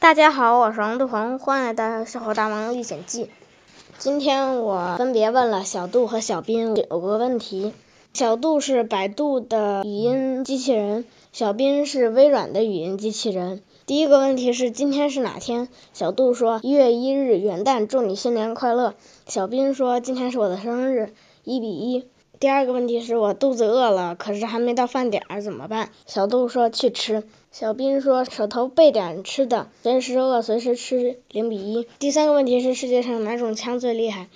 大家好，我是王杜鹏，欢迎来到《小火大王历险记》。今天我分别问了小杜和小斌有个问题。小杜是百度的语音机器人，小斌是微软的语音机器人。第一个问题是今天是哪天？小杜说一月一日元旦，祝你新年快乐。小斌说今天是我的生日，一比一。第二个问题是我肚子饿了，可是还没到饭点儿，怎么办？小杜说去吃。小斌说手头备点吃的，随时饿随时吃，零比一。第三个问题是世界上哪种枪最厉害？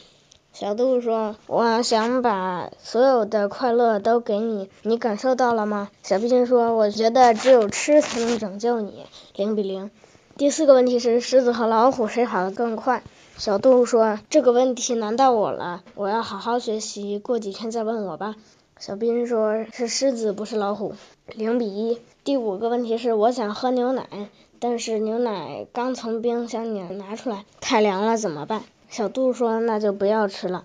小杜说我想把所有的快乐都给你，你感受到了吗？小斌说我觉得只有吃才能拯救你，零比零。第四个问题是狮子和老虎谁跑得更快？小杜说：“这个问题难到我了，我要好好学习，过几天再问我吧。”小斌说：“是狮子，不是老虎。”零比一。第五个问题是：我想喝牛奶，但是牛奶刚从冰箱里拿出来，太凉了，怎么办？小杜说：“那就不要吃了。”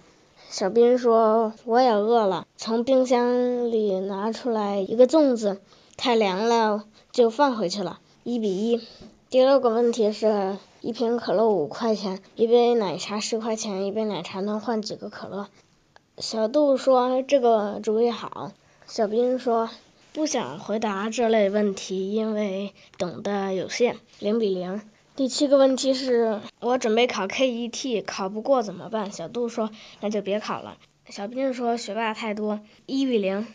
小斌说：“我也饿了，从冰箱里拿出来一个粽子，太凉了，就放回去了。”一比一。第六个问题是。一瓶可乐五块钱，一杯奶茶十块钱，一杯奶茶能换几个可乐？小杜说这个主意好。小斌说不想回答这类问题，因为懂得有限。零比零。第七个问题是我准备考 KET，考不过怎么办？小杜说那就别考了。小斌说学霸太多。一比零。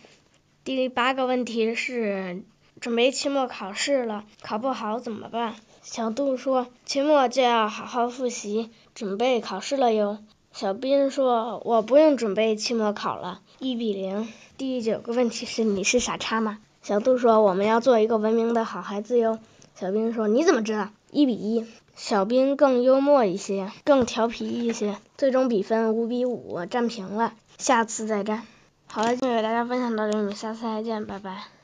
第八个问题是准备期末考试了，考不好怎么办？小杜说：“期末就要好好复习，准备考试了哟。”小斌说：“我不用准备期末考了。”一比零。第九个问题是：你是傻叉吗？小杜说：“我们要做一个文明的好孩子哟。”小斌说：“你怎么知道？”一比一。小斌更幽默一些，更调皮一些，最终比分五比五，战平了。下次再战。好了，今天给大家分享到这里，下次再见，拜拜。